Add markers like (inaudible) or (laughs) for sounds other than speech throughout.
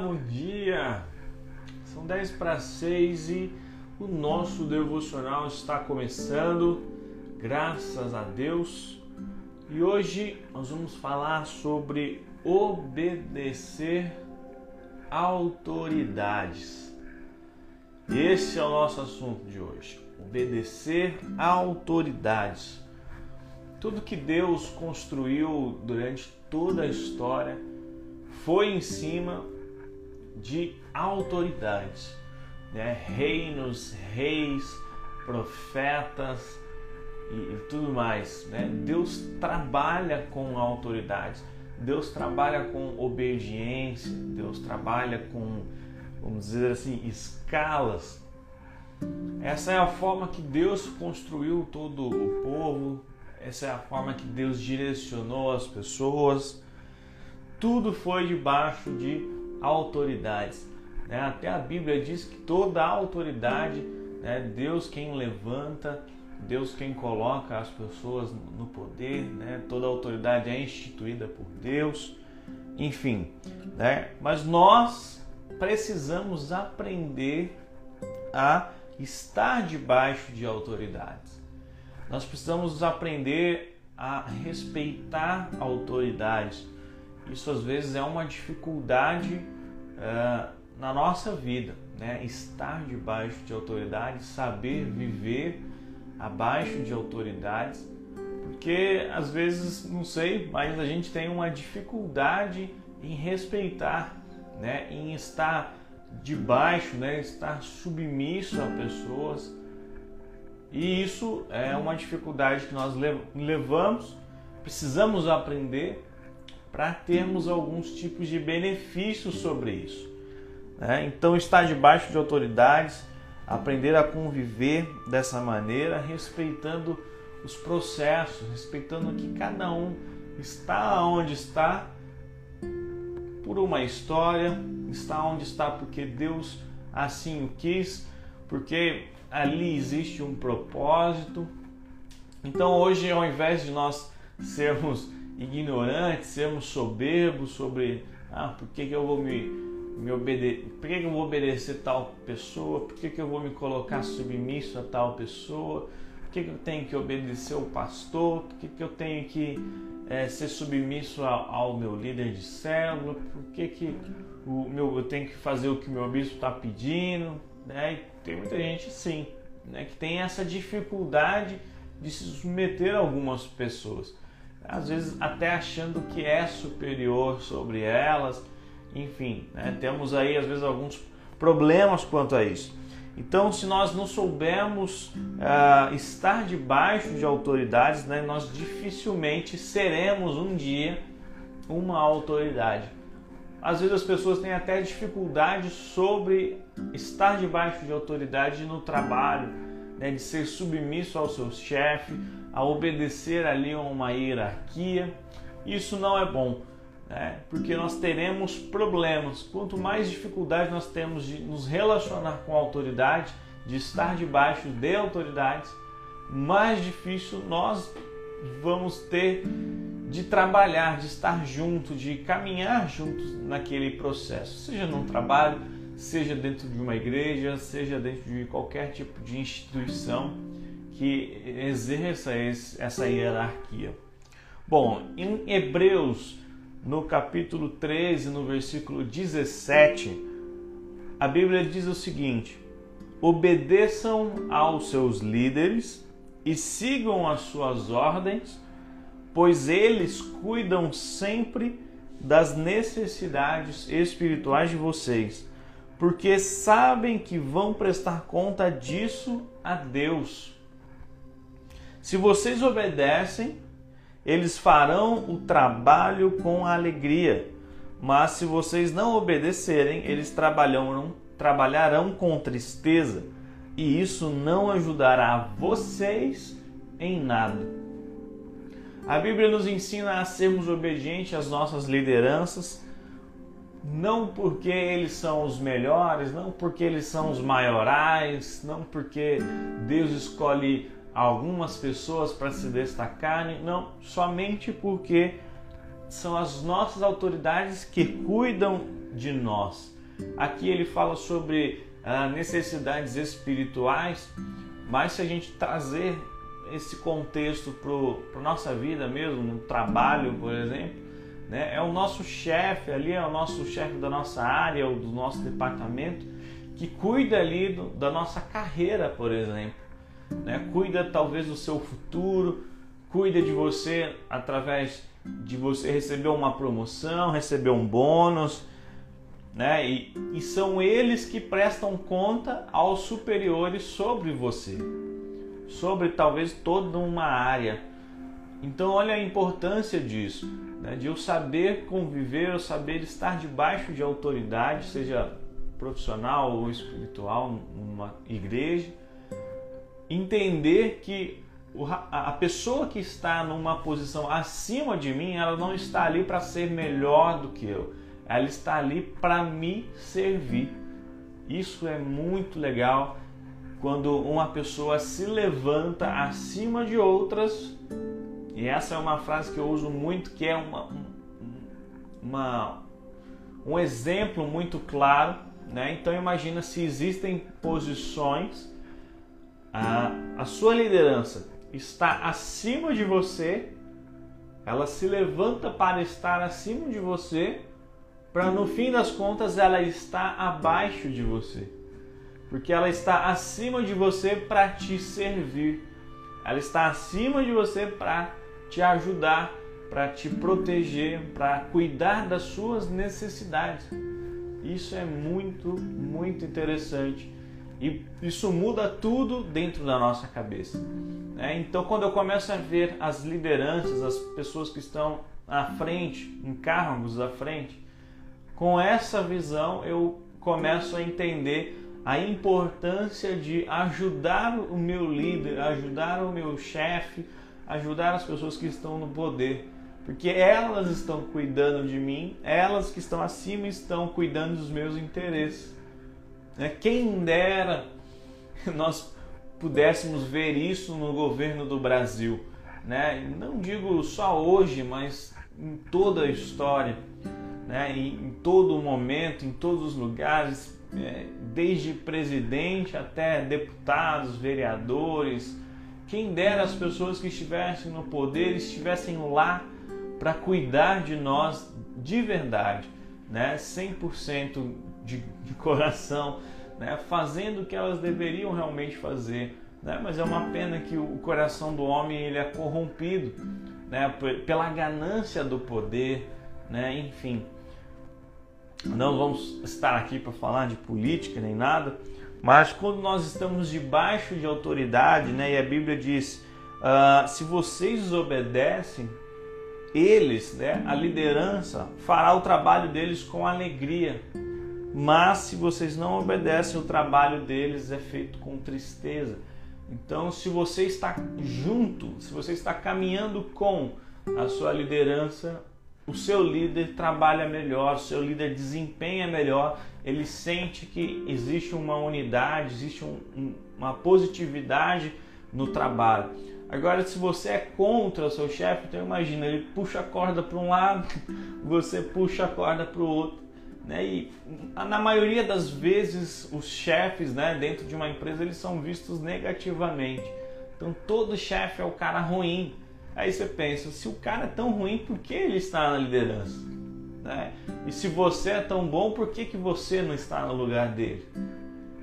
bom dia! São 10 para 6 e o nosso devocional está começando, graças a Deus. E hoje nós vamos falar sobre obedecer autoridades. Esse é o nosso assunto de hoje: obedecer autoridades. Tudo que Deus construiu durante toda a história foi em cima de autoridades, né? reinos, reis, profetas e, tudo mais. Né? Deus trabalha com autoridades, Deus trabalha com obediência, Deus trabalha com, vamos dizer assim, escalas. Essa é a forma que Deus construiu todo o povo, essa é a forma que Deus direcionou as pessoas tudo foi debaixo de autoridades. Né? Até a Bíblia diz que toda autoridade, né? Deus quem levanta, Deus quem coloca as pessoas no poder, né? toda autoridade é instituída por Deus, enfim. Né? Mas nós precisamos aprender a estar debaixo de autoridades. Nós precisamos aprender a respeitar autoridades isso às vezes é uma dificuldade uh, na nossa vida, né? Estar debaixo de autoridades, saber viver abaixo de autoridades, porque às vezes, não sei, mas a gente tem uma dificuldade em respeitar, né? Em estar debaixo, né? Estar submisso a pessoas. E isso é uma dificuldade que nós levamos, precisamos aprender para termos alguns tipos de benefícios sobre isso. Né? Então, estar debaixo de autoridades, aprender a conviver dessa maneira, respeitando os processos, respeitando que cada um está onde está por uma história, está onde está porque Deus assim o quis, porque ali existe um propósito. Então, hoje, ao invés de nós (laughs) sermos ignorantes, sermos soberbos sobre ah, por que, que eu vou me, me obedecer, por que, que eu vou obedecer tal pessoa, por que, que eu vou me colocar submisso a tal pessoa, por que, que eu tenho que obedecer o pastor, por que, que eu tenho que é, ser submisso ao, ao, meu líder de célula, por que, que o meu, eu tenho que fazer o que meu bispo está pedindo, né? E tem muita gente sim, né, que tem essa dificuldade de se submeter a algumas pessoas às vezes até achando que é superior sobre elas. Enfim, né? temos aí às vezes alguns problemas quanto a isso. Então, se nós não soubermos uh, estar debaixo de autoridades, né, nós dificilmente seremos um dia uma autoridade. Às vezes as pessoas têm até dificuldade sobre estar debaixo de autoridade no trabalho, né, de ser submisso ao seu chefe, a obedecer ali a uma hierarquia. Isso não é bom, né? porque nós teremos problemas. Quanto mais dificuldade nós temos de nos relacionar com a autoridade, de estar debaixo de autoridades, mais difícil nós vamos ter de trabalhar, de estar junto, de caminhar juntos naquele processo, seja num trabalho, seja dentro de uma igreja, seja dentro de qualquer tipo de instituição que exerça essa hierarquia. Bom, em Hebreus, no capítulo 13, no versículo 17, a Bíblia diz o seguinte: obedeçam aos seus líderes e sigam as suas ordens, pois eles cuidam sempre das necessidades espirituais de vocês, porque sabem que vão prestar conta disso a Deus. Se vocês obedecem, eles farão o trabalho com alegria. Mas se vocês não obedecerem, eles trabalharão, trabalharão com tristeza, e isso não ajudará vocês em nada. A Bíblia nos ensina a sermos obedientes às nossas lideranças, não porque eles são os melhores, não porque eles são os maiorais, não porque Deus escolhe algumas pessoas para se destacarem, não, somente porque são as nossas autoridades que cuidam de nós. Aqui ele fala sobre ah, necessidades espirituais, mas se a gente trazer esse contexto para a nossa vida mesmo, no trabalho, por exemplo, né, é o nosso chefe ali, é o nosso chefe da nossa área, ou do nosso departamento, que cuida ali do, da nossa carreira, por exemplo. Né? Cuida talvez do seu futuro, cuida de você através de você receber uma promoção, receber um bônus, né? E, e são eles que prestam conta aos superiores sobre você, sobre talvez toda uma área. Então, olha a importância disso, né? de eu saber conviver, eu saber estar debaixo de autoridade, seja profissional ou espiritual, numa igreja, entender que a pessoa que está numa posição acima de mim, ela não está ali para ser melhor do que eu. Ela está ali para me servir. Isso é muito legal quando uma pessoa se levanta acima de outras. E essa é uma frase que eu uso muito, que é uma, uma um exemplo muito claro. Né? Então imagina se existem posições, a, a sua liderança está acima de você, ela se levanta para estar acima de você, para no fim das contas ela está abaixo de você. Porque ela está acima de você para te servir. Ela está acima de você para te ajudar, para te proteger, para cuidar das suas necessidades. Isso é muito, muito interessante. E isso muda tudo dentro da nossa cabeça. É, então, quando eu começo a ver as lideranças, as pessoas que estão à frente, em cargos à frente, com essa visão eu começo a entender a importância de ajudar o meu líder, ajudar o meu chefe, ajudar as pessoas que estão no poder, porque elas estão cuidando de mim, elas que estão acima estão cuidando dos meus interesses. Né? Quem dera nós pudéssemos ver isso no governo do Brasil. Né? Não digo só hoje, mas em toda a história, né? em todo momento, em todos os lugares, é, desde presidente até deputados, vereadores. Quem dera as pessoas que estivessem no poder estivessem lá para cuidar de nós de verdade, né? 100% de, de coração, né, fazendo o que elas deveriam realmente fazer. Né? Mas é uma pena que o coração do homem ele é corrompido né, pela ganância do poder, né? enfim. Não vamos estar aqui para falar de política nem nada, mas quando nós estamos debaixo de autoridade, né, e a Bíblia diz: uh, se vocês obedecem, eles, né, a liderança, fará o trabalho deles com alegria mas se vocês não obedecem, o trabalho deles é feito com tristeza. Então, se você está junto, se você está caminhando com a sua liderança, o seu líder trabalha melhor, o seu líder desempenha melhor, ele sente que existe uma unidade, existe um, uma positividade no trabalho. Agora, se você é contra o seu chefe, então imagina, ele puxa a corda para um lado, (laughs) você puxa a corda para o outro né? E na maioria das vezes os chefes né, dentro de uma empresa eles são vistos negativamente. Então todo chefe é o cara ruim. Aí você pensa, se o cara é tão ruim, por que ele está na liderança? Né? E se você é tão bom, por que, que você não está no lugar dele?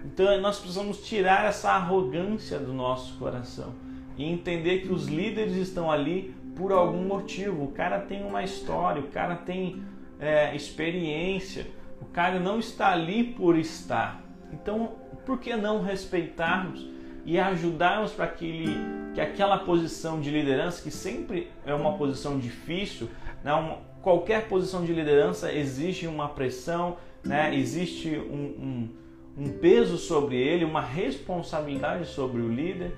Então nós precisamos tirar essa arrogância do nosso coração e entender que os líderes estão ali por algum motivo. O cara tem uma história, o cara tem é, experiência. O cara não está ali por estar. Então, por que não respeitarmos e ajudarmos para que, que aquela posição de liderança, que sempre é uma posição difícil, né? qualquer posição de liderança exige uma pressão, né? existe um, um, um peso sobre ele, uma responsabilidade sobre o líder.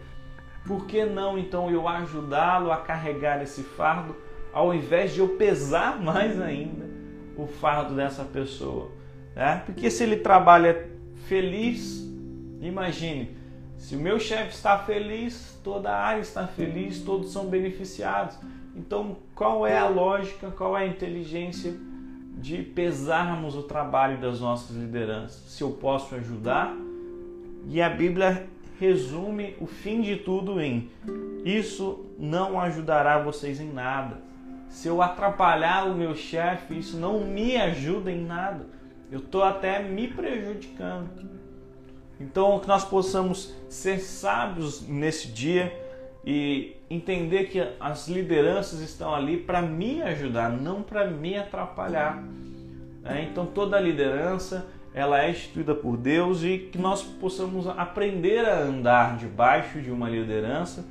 Por que não então eu ajudá-lo a carregar esse fardo ao invés de eu pesar (laughs) mais ainda o fardo dessa pessoa. Né? Porque se ele trabalha feliz, imagine, se o meu chefe está feliz, toda a área está feliz, todos são beneficiados. Então, qual é a lógica, qual é a inteligência de pesarmos o trabalho das nossas lideranças? Se eu posso ajudar? E a Bíblia resume o fim de tudo em: isso não ajudará vocês em nada. Se eu atrapalhar o meu chefe, isso não me ajuda em nada. Eu estou até me prejudicando. Então, que nós possamos ser sábios nesse dia e entender que as lideranças estão ali para me ajudar, não para me atrapalhar. É, então, toda liderança ela é instituída por Deus e que nós possamos aprender a andar debaixo de uma liderança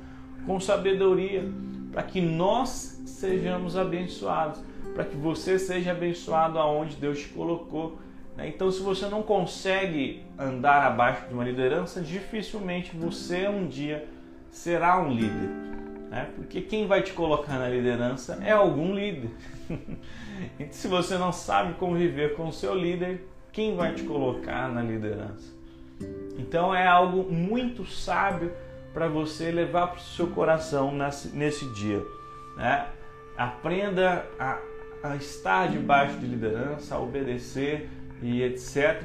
com sabedoria, para que nós sejamos abençoados, para que você seja abençoado aonde Deus te colocou. Né? Então, se você não consegue andar abaixo de uma liderança, dificilmente você um dia será um líder. Né? Porque quem vai te colocar na liderança é algum líder. (laughs) e se você não sabe conviver com o seu líder, quem vai te colocar na liderança. Então é algo muito sábio para você levar para o seu coração nesse dia. Né? Aprenda a, a estar debaixo de liderança, a obedecer e etc.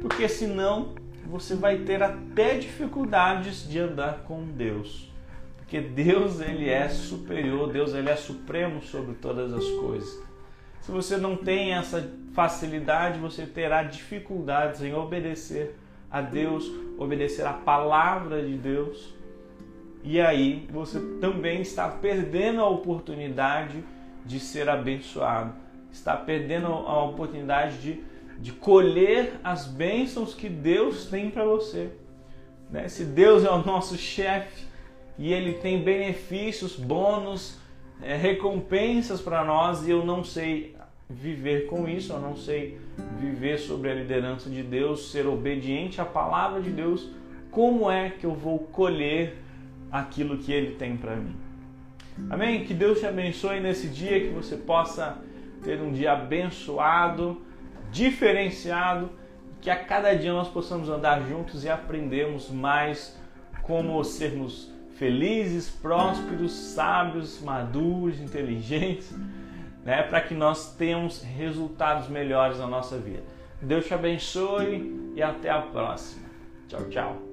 Porque senão você vai ter até dificuldades de andar com Deus. Porque Deus ele é superior, Deus ele é supremo sobre todas as coisas. Se você não tem essa facilidade, você terá dificuldades em obedecer a Deus, obedecer a palavra de Deus. E aí você também está perdendo a oportunidade de ser abençoado, está perdendo a oportunidade de, de colher as bênçãos que Deus tem para você. Né? Se Deus é o nosso chefe e ele tem benefícios, bônus, é, recompensas para nós e eu não sei viver com isso, eu não sei viver sobre a liderança de Deus, ser obediente à palavra de Deus, como é que eu vou colher aquilo que Ele tem para mim? Amém? Que Deus te abençoe nesse dia, que você possa ter um dia abençoado, diferenciado, que a cada dia nós possamos andar juntos e aprendermos mais como sermos felizes, prósperos, sábios, maduros, inteligentes, né, para que nós tenhamos resultados melhores na nossa vida. Deus te abençoe e até a próxima. Tchau, tchau.